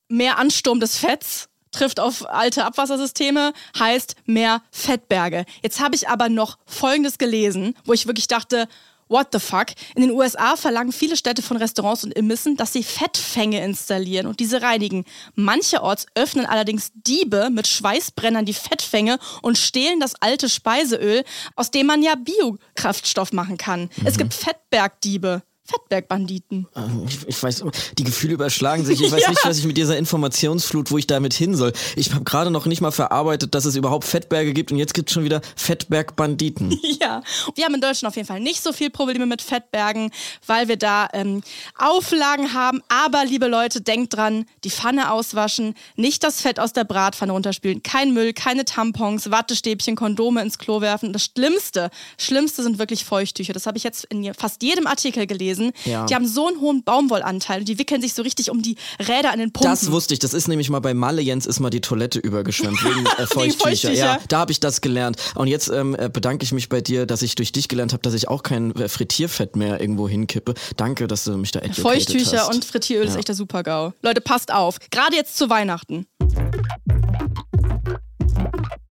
S2: mehr Ansturm des Fetts trifft auf alte Abwassersysteme, heißt mehr Fettberge. Jetzt habe ich aber noch Folgendes gelesen, wo ich wirklich dachte, what the fuck? In den USA verlangen viele Städte von Restaurants und Imbissen, dass sie Fettfänge installieren und diese reinigen. Mancherorts öffnen allerdings Diebe mit Schweißbrennern die Fettfänge und stehlen das alte Speiseöl, aus dem man ja Biokraftstoff machen kann. Es gibt Fettbergdiebe. Fettbergbanditen.
S3: Ich, ich weiß, die Gefühle überschlagen sich. Ich (laughs) weiß
S2: Ja.
S3: nicht, was ich mit dieser Informationsflut, wo ich damit hin soll. Ich habe gerade noch nicht mal verarbeitet, dass es überhaupt Fettberge gibt und jetzt gibt es schon wieder Fettbergbanditen. (laughs)
S2: Ja, wir haben in Deutschland auf jeden Fall nicht so viel Probleme mit Fettbergen, weil wir da ähm, Auflagen haben. Aber liebe Leute, denkt dran, die Pfanne auswaschen, nicht das Fett aus der Bratpfanne runterspülen, kein Müll, keine Tampons, Wattestäbchen, Kondome ins Klo werfen. Das Schlimmste, Schlimmste sind wirklich Feuchttücher. Das habe ich jetzt in fast jedem Artikel gelesen.
S3: Ja.
S2: Die haben so einen hohen Baumwollanteil und die wickeln sich so richtig um die Räder an den Pumpen.
S3: Das wusste ich. Das ist nämlich mal bei Malle Jens ist mal die Toilette übergeschwemmt wegen (laughs) äh, Feuchttücher. Ja, da habe ich das gelernt. Und jetzt ähm, äh, bedanke ich mich bei dir, dass ich durch dich gelernt habe, dass ich auch kein äh, Frittierfett mehr irgendwo hinkippe. Danke, dass du mich da educated
S2: Feuchttücher
S3: hast.
S2: und Frittieröl ist
S3: Ja.
S2: echt der Super-GAU. Leute, passt auf. Gerade jetzt zu Weihnachten.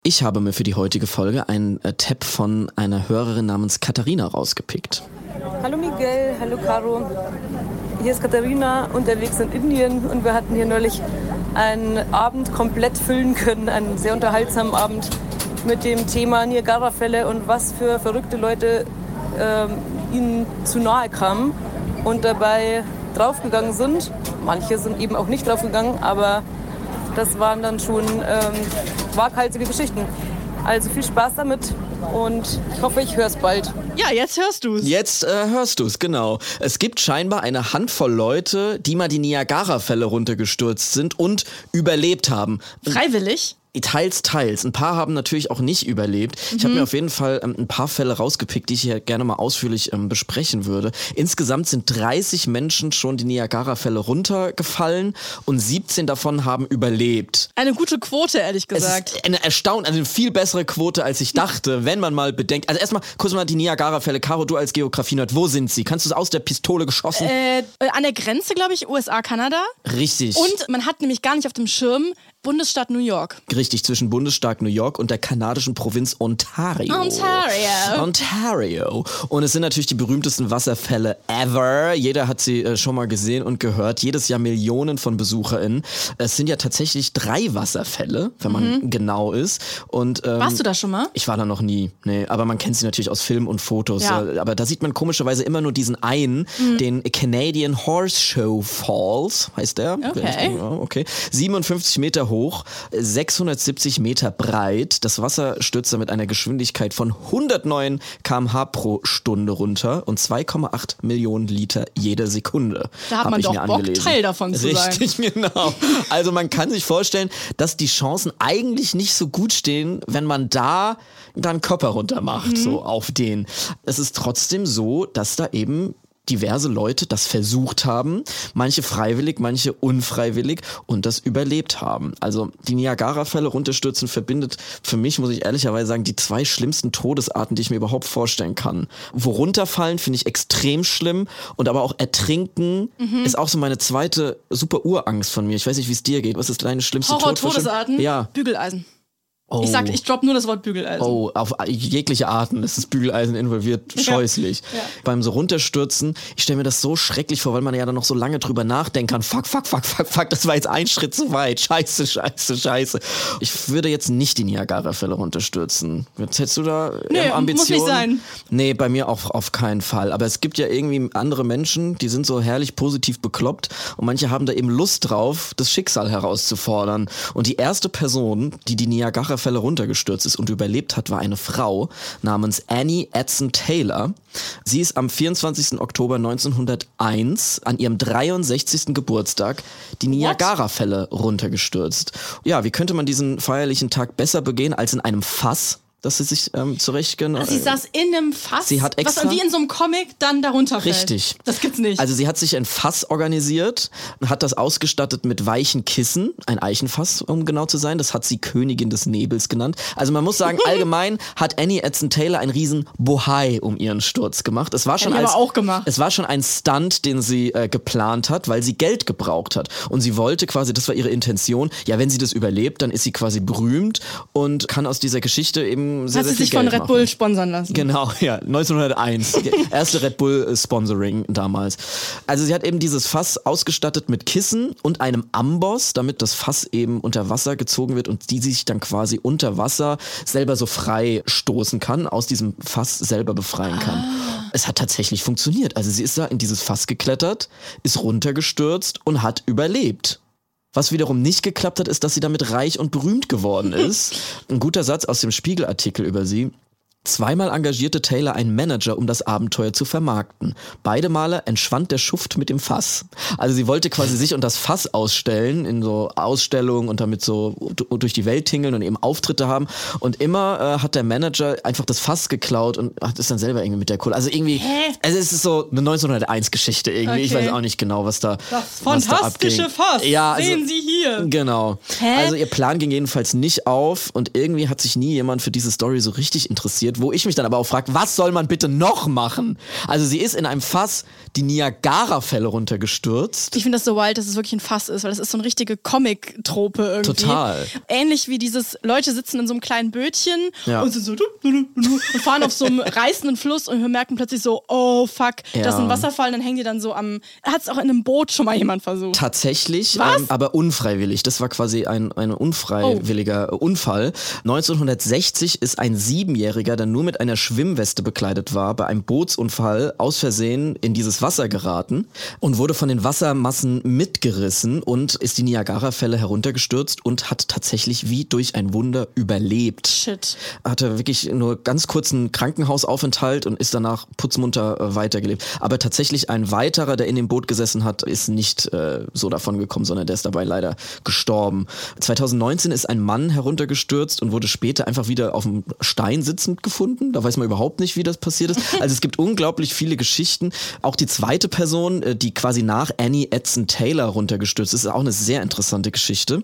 S3: Ich habe mir für die heutige Folge einen äh, Tab von einer Hörerin namens Katharina rausgepickt.
S13: Hallo Miguel, hallo Caro. Hier ist Katharina unterwegs in Indien und wir hatten hier neulich einen Abend komplett füllen können, einen sehr unterhaltsamen Abend mit dem Thema Niagara-Fälle und was für verrückte Leute ähm, ihnen zu nahe kamen und dabei draufgegangen sind. Manche sind eben auch nicht draufgegangen, aber das waren dann schon ähm, waghalsige Geschichten. Also viel Spaß damit und ich hoffe, ich höre es bald.
S2: Ja, jetzt hörst du es.
S3: Jetzt äh, hörst du es, genau. Es gibt scheinbar eine Handvoll Leute, die mal die Niagara-Fälle runtergestürzt sind und überlebt haben.
S2: Freiwillig?
S3: Teils, teils. Ein paar haben natürlich auch nicht überlebt. Ich habe
S2: Mhm.
S3: mir auf jeden Fall ähm, ein paar Fälle rausgepickt, die ich hier gerne mal ausführlich ähm, besprechen würde. Insgesamt sind 30 Menschen schon die Niagara-Fälle runtergefallen und 17 davon haben überlebt.
S2: Eine gute Quote, ehrlich
S3: Es
S2: gesagt.
S3: ist eine erstaunt, also eine viel bessere Quote, als ich dachte, (laughs) wenn man mal bedenkt. Also erstmal kurz mal die Niagara-Fälle. Caro, du als Geografie-Nerd, wo sind sie? Kannst du es aus der Pistole geschossen?
S2: Äh, äh, an der Grenze, glaube ich, USA, Kanada.
S3: Richtig.
S2: Und man hat nämlich gar nicht auf dem Schirm Bundesstaat New York.
S3: Richtig, zwischen Bundesstaat New York und der kanadischen Provinz Ontario.
S2: Ontario.
S3: Ontario. Und es sind natürlich die berühmtesten Wasserfälle ever. Jeder hat sie äh, schon mal gesehen und gehört. Jedes Jahr Millionen von BesucherInnen. Es sind ja tatsächlich drei Wasserfälle, wenn man
S2: Mhm.
S3: genau ist. Und, ähm,
S2: Warst du da schon mal?
S3: Ich war da noch nie. Nee, aber man kennt sie natürlich aus Film und Fotos.
S2: Ja.
S3: Äh, Aber da sieht man komischerweise immer nur diesen einen,
S2: Mhm.
S3: den Canadian Horse Show Falls, heißt der.
S2: Okay.
S3: Ja, okay. 57 Meter hoch hoch, 670 Meter breit. Das Wasser stürzte mit einer Geschwindigkeit von 109 km/h pro Stunde runter und 2,8 Millionen Liter jede Sekunde.
S2: Da hat man doch Bock,
S3: angelesen.
S2: Teil davon zu sein.
S3: Richtig, (laughs) genau. Also man kann sich vorstellen, dass die Chancen eigentlich nicht so gut stehen, wenn man da dann Körper runter macht,
S2: Mhm.
S3: so auf den. Es ist trotzdem so, dass da eben diverse Leute das versucht haben, manche freiwillig, manche unfreiwillig und das überlebt haben. Also die Niagara-Fälle runterstürzen verbindet für mich, muss ich ehrlicherweise sagen, die zwei schlimmsten Todesarten, die ich mir überhaupt vorstellen kann. Wo runterfallen finde ich extrem schlimm und aber auch ertrinken
S2: Mhm.
S3: ist auch so meine zweite super Urangst von mir. Ich weiß nicht, wie es dir geht. Was ist deine schlimmste Todvorstellung?
S2: Horror-Todesarten?
S3: Ja.
S2: Bügeleisen.
S3: Oh.
S2: Ich sag, ich dropp nur das Wort Bügeleisen.
S3: Oh, auf jegliche Arten ist das Bügeleisen involviert,
S2: Ja.
S3: scheußlich.
S2: Ja.
S3: Beim so runterstürzen, ich stelle mir das so schrecklich vor, weil man ja dann noch so lange drüber nachdenken kann. Fuck, fuck, fuck, fuck, fuck, das war jetzt ein Schritt zu weit. Scheiße, scheiße, scheiße. Ich würde jetzt nicht die Niagara-Fälle runterstürzen. Jetzt hättest du da
S2: Nee,
S3: ähm,
S2: muss
S3: Ambitionen?
S2: nicht sein.
S3: Nee, bei mir auch auf keinen Fall. Aber es gibt ja irgendwie andere Menschen, die sind so herrlich positiv bekloppt und manche haben da eben Lust drauf, das Schicksal herauszufordern. Und die erste Person, die die Niagara-Fälle runtergestürzt ist und überlebt hat, war eine Frau namens Annie Edson Taylor. Sie ist am 24. Oktober 1901 an ihrem 63. Geburtstag die Niagara-Fälle runtergestürzt. Ja, wie könnte man diesen feierlichen Tag besser begehen als in einem Fass? Dass sie sich ähm, zurecht
S2: Also sie saß in einem Fass,
S3: Sie hat extra-
S2: was wie in so einem Comic dann darunter fällt.
S3: Richtig.
S2: Das gibt's nicht.
S3: Also sie hat sich ein Fass organisiert, hat das ausgestattet mit weichen Kissen, ein Eichenfass, um genau zu sein. Das hat sie Königin des Nebels genannt. Also man muss sagen, (laughs) allgemein hat Annie Edson Taylor einen riesen Bohai um ihren Sturz gemacht. Es war schon als,
S2: aber auch gemacht.
S3: Es war schon ein Stunt, den sie äh, geplant hat, weil sie Geld gebraucht hat. Und sie wollte quasi, das war ihre Intention, ja, wenn sie das überlebt, dann ist sie quasi berühmt und kann aus dieser Geschichte eben sehr,
S2: Hat
S3: sehr
S2: sie sich von
S3: Geld
S2: Red
S3: machen.
S2: Bull sponsern lassen.
S3: Genau, ja, 1901. (laughs) Erste Red Bull äh, Sponsoring damals. Also sie hat eben dieses Fass ausgestattet mit Kissen und einem Amboss, damit das Fass eben unter Wasser gezogen wird und die sich dann quasi unter Wasser selber so frei stoßen kann, aus diesem Fass selber befreien kann. Es hat tatsächlich funktioniert. Also sie ist da in dieses Fass geklettert, ist runtergestürzt und hat überlebt. Was wiederum nicht geklappt hat, ist, dass sie damit reich und berühmt geworden ist. (laughs) Ein guter Satz aus dem Spiegelartikel über sie. Zweimal engagierte Taylor einen Manager, um das Abenteuer zu vermarkten. Beide Male entschwand der Schuft mit dem Fass. Also sie wollte quasi sich und das Fass ausstellen in so Ausstellungen und damit so durch die Welt tingeln und eben Auftritte haben. Und immer äh, hat der Manager einfach das Fass geklaut und hat es dann selber irgendwie mit der Kohle. Also irgendwie, also es ist so eine 1901-Geschichte irgendwie. Ich
S2: Okay.
S3: weiß auch nicht genau, was da
S2: Das
S3: was da
S2: fantastische
S3: abging.
S2: Fass.
S3: Ja, also,
S2: Sehen Sie hier.
S3: Genau.
S2: Hä?
S3: Also ihr Plan ging jedenfalls nicht auf und irgendwie hat sich nie jemand für diese Story so richtig interessiert, wo ich mich dann aber auch frage, was soll man bitte noch machen? Also sie ist in einem Fass die Niagara-Fälle runtergestürzt.
S2: Ich finde das so wild, dass es wirklich ein Fass ist, weil das ist so eine richtige Comic-Trope irgendwie.
S3: Total.
S2: Ähnlich wie dieses, Leute sitzen in so einem kleinen Bötchen
S3: Ja.
S2: und sind so und fahren auf so einem (laughs) reißenden Fluss und wir merken plötzlich so, oh fuck,
S3: Ja.
S2: da ist ein Wasserfall und dann hängen die dann so am. Hat es auch in einem Boot schon mal jemand versucht?
S3: Tatsächlich,
S2: Was?
S3: ähm, aber unfreiwillig. Das war quasi ein, ein unfreiwilliger
S2: Oh.
S3: Unfall. 1960 ist ein Siebenjähriger, der nur mit einer Schwimmweste bekleidet war, bei einem Bootsunfall aus Versehen in dieses Wasser geraten und wurde von den Wassermassen mitgerissen und ist die Niagara-Fälle heruntergestürzt und hat tatsächlich wie durch ein Wunder überlebt.
S2: Shit.
S3: Hatte wirklich nur ganz kurzen Krankenhausaufenthalt und ist danach putzmunter äh, weitergelebt. Aber tatsächlich ein weiterer, der in dem Boot gesessen hat, ist nicht äh, so davon gekommen, sondern der ist dabei leider gestorben. 2019 ist ein Mann heruntergestürzt und wurde später einfach wieder auf dem Stein sitzend gefunden. Da weiß man überhaupt nicht, wie das passiert ist. Also es gibt unglaublich viele Geschichten. Auch die zweite Person, äh, die quasi nach Annie Edson Taylor runtergestürzt ist, ist auch eine sehr interessante Geschichte.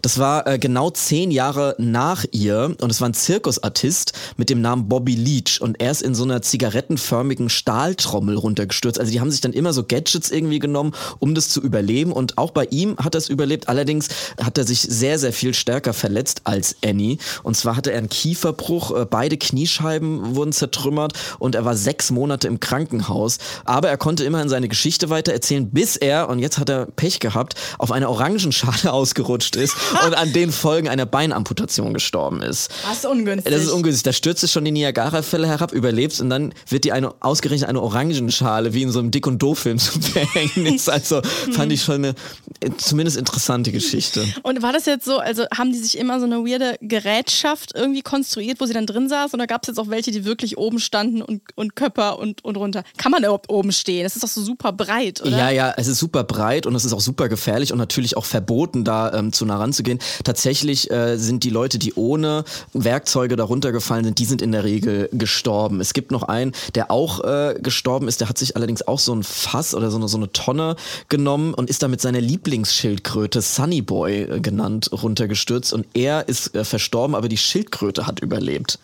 S3: Das war äh, genau zehn Jahre nach ihr und es war ein Zirkusartist mit dem Namen Bobby Leach und er ist in so einer zigarettenförmigen Stahltrommel runtergestürzt. Also die haben sich dann immer so Gadgets irgendwie genommen, um das zu überleben und auch bei ihm hat er es überlebt. Allerdings hat er sich sehr, sehr viel stärker verletzt als Annie und zwar hatte er einen Kieferbruch, äh, beide Kniescheiben wurden zertrümmert und er war sechs Monate im Krankenhaus. Aber er konnte immerhin seine Geschichte weiter erzählen, bis er, und jetzt hat er Pech gehabt, auf eine Orangenschale (laughs) ausgerutscht ist (laughs) und an den Folgen einer Beinamputation gestorben ist.
S2: Das ist ungünstig.
S3: Das ist ungünstig. Da stürzt es schon die Niagara-Fälle herab, überlebst und dann wird dir eine ausgerechnet eine Orangenschale wie in so einem Dick und Doof-Film zum Verhängnis. (laughs) Also fand ich schon eine äh, zumindest interessante Geschichte.
S2: Und war das jetzt so, also haben die sich immer so eine weirde Gerätschaft irgendwie konstruiert, wo sie dann drin saß? Oder gab es jetzt auch welche, die wirklich oben standen und, und Köpper und, und runter? Kann man überhaupt oben stehen? Das ist doch so super breit, oder?
S3: Ja, ja, es ist super breit und es ist auch super gefährlich und natürlich auch verboten, da ähm, zu nah ranzugehen. Tatsächlich äh, sind die Leute, die ohne Werkzeuge darunter gefallen sind, die sind in der Regel gestorben. Es gibt noch einen, der auch äh, gestorben ist, der hat sich allerdings auch so ein Fass oder so eine, so eine Tonne genommen und ist da mit seiner Lieblingsschildkröte, Sunny Boy äh, genannt, runtergestürzt und er ist äh, verstorben, aber die Schildkröte hat überlebt.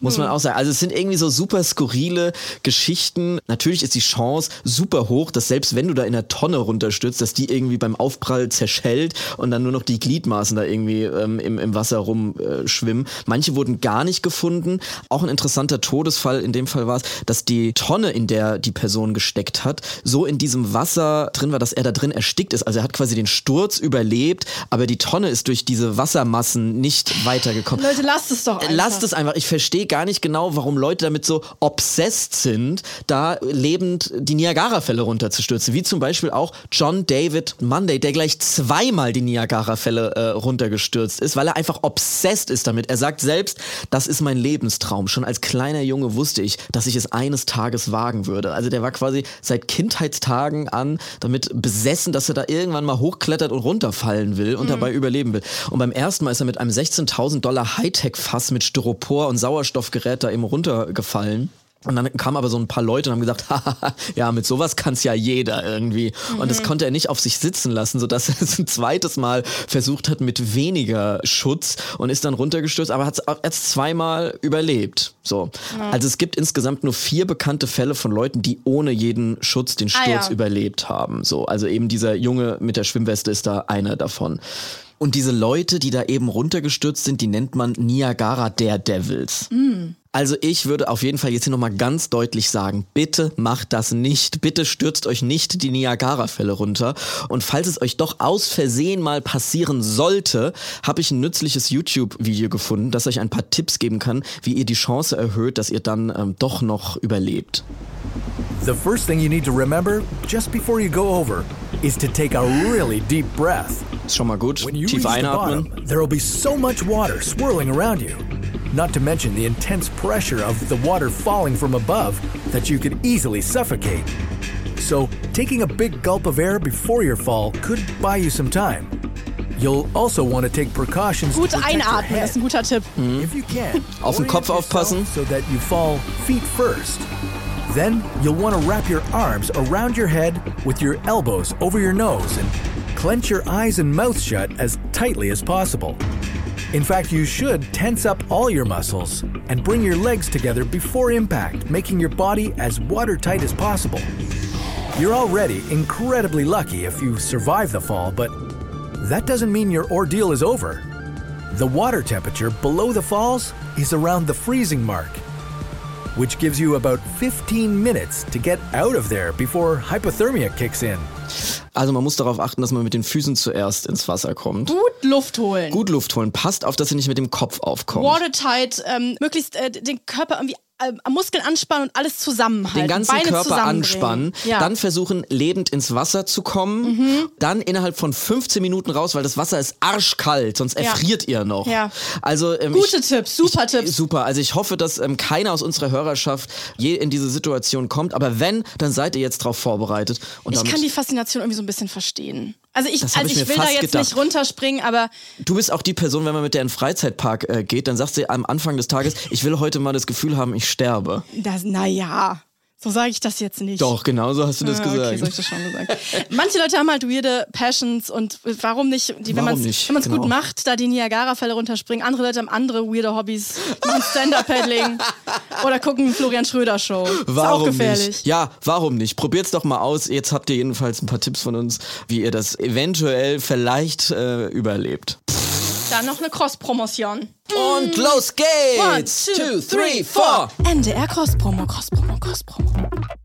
S3: Muss man
S2: Hm.
S3: auch sagen. Also es sind irgendwie so super skurrile Geschichten. Natürlich ist die Chance super hoch, dass selbst wenn du da in der Tonne runterstürzt, dass die irgendwie beim Aufprall zerschellt und dann nur noch die Gliedmaßen da irgendwie ähm, im, im Wasser rumschwimmen. Äh. Manche wurden gar nicht gefunden. Auch ein interessanter Todesfall, in dem Fall war es, dass die Tonne, in der die Person gesteckt hat, so in diesem Wasser drin war, dass er da drin erstickt ist. Also er hat quasi den Sturz überlebt, aber die Tonne ist durch diese Wassermassen nicht weitergekommen.
S2: Leute, lasst es doch einfach.
S3: Lasst es einfach. Ich verstehe gar nicht genau, warum Leute damit so obsessed sind, da lebend die Niagara-Fälle runterzustürzen. Wie zum Beispiel auch John David Monday, der gleich zweimal die Niagara-Fälle äh, runtergestürzt ist, weil er einfach obsessed ist damit. Er sagt selbst, das ist mein Lebenstraum. Schon als kleiner Junge wusste ich, dass ich es eines Tages wagen würde. Also der war quasi seit Kindheitstagen an damit besessen, dass er da irgendwann mal hochklettert und runterfallen will und
S2: Mhm.
S3: dabei überleben will. Und beim ersten Mal ist er mit einem 16.000 Dollar Hightech-Fass mit Styropor und Sauerstoffgerät da eben runtergefallen. Und dann kamen aber so ein paar Leute und haben gesagt, (laughs) ja, mit sowas kann's ja jeder irgendwie. Und das
S2: Mhm.
S3: konnte er nicht auf sich sitzen lassen, sodass er es (laughs) ein zweites Mal versucht hat mit weniger Schutz und ist dann runtergestürzt, aber hat es erst zweimal überlebt. So.
S2: Ja.
S3: Also es gibt insgesamt nur vier bekannte Fälle von Leuten, die ohne jeden Schutz den
S2: Ah,
S3: Sturz
S2: ja.
S3: überlebt haben. So. Also eben dieser Junge mit der Schwimmweste ist da einer davon. Und diese Leute, die da eben runtergestürzt sind, die nennt man Niagara Daredevils.
S2: Mm.
S3: Also ich würde auf jeden Fall jetzt hier nochmal ganz deutlich sagen, bitte macht das nicht. Bitte stürzt euch nicht die Niagara-Fälle runter. Und falls es euch doch aus Versehen mal passieren sollte, habe ich ein nützliches YouTube-Video gefunden, das euch ein paar Tipps geben kann, wie ihr die Chance erhöht, dass ihr dann ähm, doch noch überlebt.
S14: The first thing you need to remember just before you go over is to take a really deep breath.
S3: Ist schon mal gut. Tief einatmen.
S14: bottom, there will be so much water swirling around you. Not to mention the intense pressure of the water falling from above that you could easily suffocate. So, taking a big gulp of air before your fall could buy you some time. You'll also want to take precautions
S2: Gut
S14: to protect your
S2: einatmen
S14: head.
S2: ist ein guter Tipp.
S14: If you can, mhm.
S3: Auf den Kopf aufpassen.
S14: So that you fall feet first. Then you'll want to wrap your arms around your head with your elbows over your nose and clench your eyes and mouth shut as tightly as possible. In fact, you should tense up all your muscles and bring your legs together before impact, making your body as watertight as possible. You're already incredibly lucky if you survive the fall, but that doesn't mean your ordeal is over. The water temperature below the falls is around the freezing mark, which gives you about 15 minutes to get out of there before hypothermia kicks in.
S3: Also man muss darauf achten, dass man mit den Füßen zuerst ins Wasser kommt.
S2: Gut Luft holen.
S3: Gut Luft holen. Passt auf, dass ihr nicht mit dem Kopf aufkommt.
S2: Watertight, ähm, möglichst äh, den Körper irgendwie Muskeln anspannen und alles zusammenhalten.
S3: den ganzen
S2: Beine
S3: Körper anspannen,
S2: Ja.
S3: dann versuchen lebend ins Wasser zu kommen,
S2: Mhm.
S3: dann innerhalb von 15 Minuten raus, weil das Wasser ist arschkalt, sonst
S2: Ja.
S3: erfriert ihr noch.
S2: Ja.
S3: Also ähm,
S2: Gute
S3: ich,
S2: Tipps, super Tipps.
S3: Super, also ich hoffe, dass ähm, keiner aus unserer Hörerschaft je in diese Situation kommt, aber wenn, dann seid ihr jetzt darauf vorbereitet. Und
S2: Ich kann die Faszination irgendwie so ein bisschen verstehen. Also ich, also
S3: ich
S2: ich, will da jetzt
S3: gedacht.
S2: nicht runterspringen, aber
S3: du bist auch die Person, wenn man mit der in den Freizeitpark äh, geht, dann sagt sie am Anfang des Tages, ich will heute mal das Gefühl haben, ich sterbe.
S2: das, naja, so sage ich das jetzt nicht.
S3: Doch, genau so hast du das
S2: Ah,
S3: gesagt.
S2: Okay, so ich das schon gesagt. Manche Leute haben halt weirde Passions und warum nicht, die, wenn man es
S3: Genau.
S2: gut macht, da die Niagara-Fälle runterspringen. Andere Leute haben andere weirde Hobbys, machen Stand-Up-Paddling (laughs) oder gucken Florian Schröder-Show. Ist
S3: Warum
S2: auch gefährlich.
S3: nicht? Ja, warum nicht? Probiert's doch mal aus. Jetzt habt ihr jedenfalls ein paar Tipps von uns, wie ihr das eventuell vielleicht äh, überlebt.
S2: Dann noch eine Cross-Promotion.
S3: Und los geht's!
S2: One,
S3: two, three, four.
S2: NDR Cross-Promo, Cross-Promo, Cross-Promo.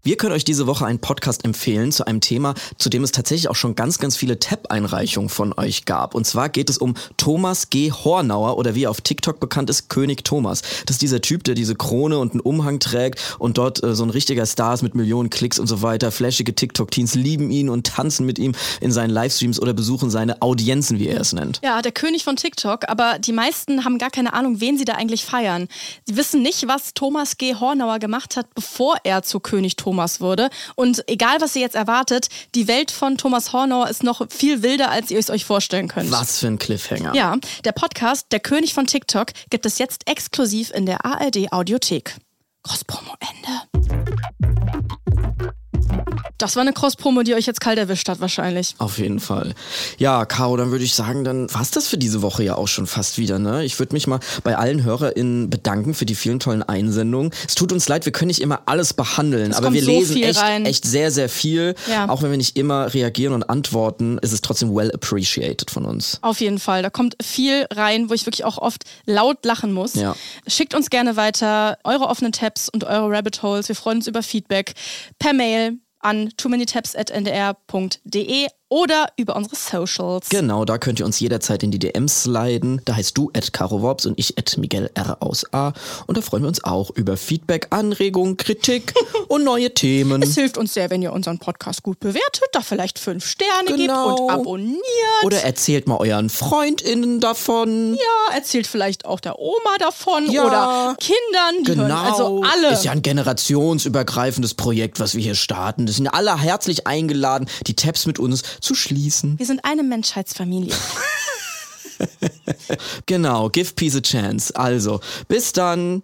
S3: Wir können euch diese Woche einen Podcast empfehlen zu einem Thema, zu dem es tatsächlich auch schon ganz, ganz viele Tab-Einreichungen von euch gab. Und zwar geht es um Thomas G. Hornauer oder wie er auf TikTok bekannt ist, König Thomas. Das ist dieser Typ, der diese Krone und einen Umhang trägt und dort äh, so ein richtiger Star ist mit Millionen Klicks und so weiter. Flashige TikTok-Teens lieben ihn und tanzen mit ihm in seinen Livestreams oder besuchen seine Audienzen, wie er es nennt.
S2: Ja, der König von TikTok, aber die meisten haben gar keine Ahnung, wen sie da eigentlich feiern. Sie wissen nicht, was Thomas G. Hornauer gemacht hat, bevor er zu König Thomas wurde. Und egal, was ihr jetzt erwartet, die Welt von Thomas Hornauer ist noch viel wilder, als ihr es euch vorstellen könnt.
S3: Was für ein Cliffhanger.
S2: Ja, der Podcast Der König von TikTok gibt es jetzt exklusiv in der ARD Audiothek. Cross-Promo Ende. Das war eine Cross-Promo, die euch jetzt kalt erwischt hat, wahrscheinlich.
S3: Auf jeden Fall. Ja, Caro, dann würde ich sagen, dann war's das für diese Woche ja auch schon fast wieder. Ne? Ich würde mich mal bei allen HörerInnen bedanken für die vielen tollen Einsendungen. Es tut uns leid, wir können nicht immer alles behandeln,
S2: Es
S3: aber wir
S2: so
S3: lesen echt,
S2: rein.
S3: echt sehr, sehr viel.
S2: Ja.
S3: Auch wenn wir nicht immer reagieren und antworten, ist es trotzdem well appreciated von uns.
S2: Auf jeden Fall. Da kommt viel rein, wo ich wirklich auch oft laut lachen muss.
S3: Ja.
S2: Schickt uns gerne weiter eure offenen Tabs und eure Rabbit Holes. Wir freuen uns über Feedback per Mail an too many tabs at ndr.de oder über unsere Socials.
S3: Genau, da könnt ihr uns jederzeit in die DMs sliden. Da heißt du at Caro Worps und ich at Miguel R aus A. Und da freuen wir uns auch über Feedback, Anregungen, Kritik (laughs) und neue Themen.
S2: Es hilft uns sehr, wenn ihr unseren Podcast gut bewertet, da vielleicht fünf Sterne
S3: Genau.
S2: gebt und abonniert.
S3: Oder erzählt mal euren FreundInnen davon.
S2: ja, erzählt vielleicht auch der Oma davon
S3: Ja.
S2: oder Kindern. Die
S3: Genau.
S2: also alle.
S3: Ist ja ein generationsübergreifendes Projekt, was wir hier starten. Das sind alle herzlich eingeladen, die Tabs mit uns zu schließen.
S2: Wir sind eine Menschheitsfamilie. (laughs) (laughs)
S3: Genau, give peace a chance. Also, bis dann.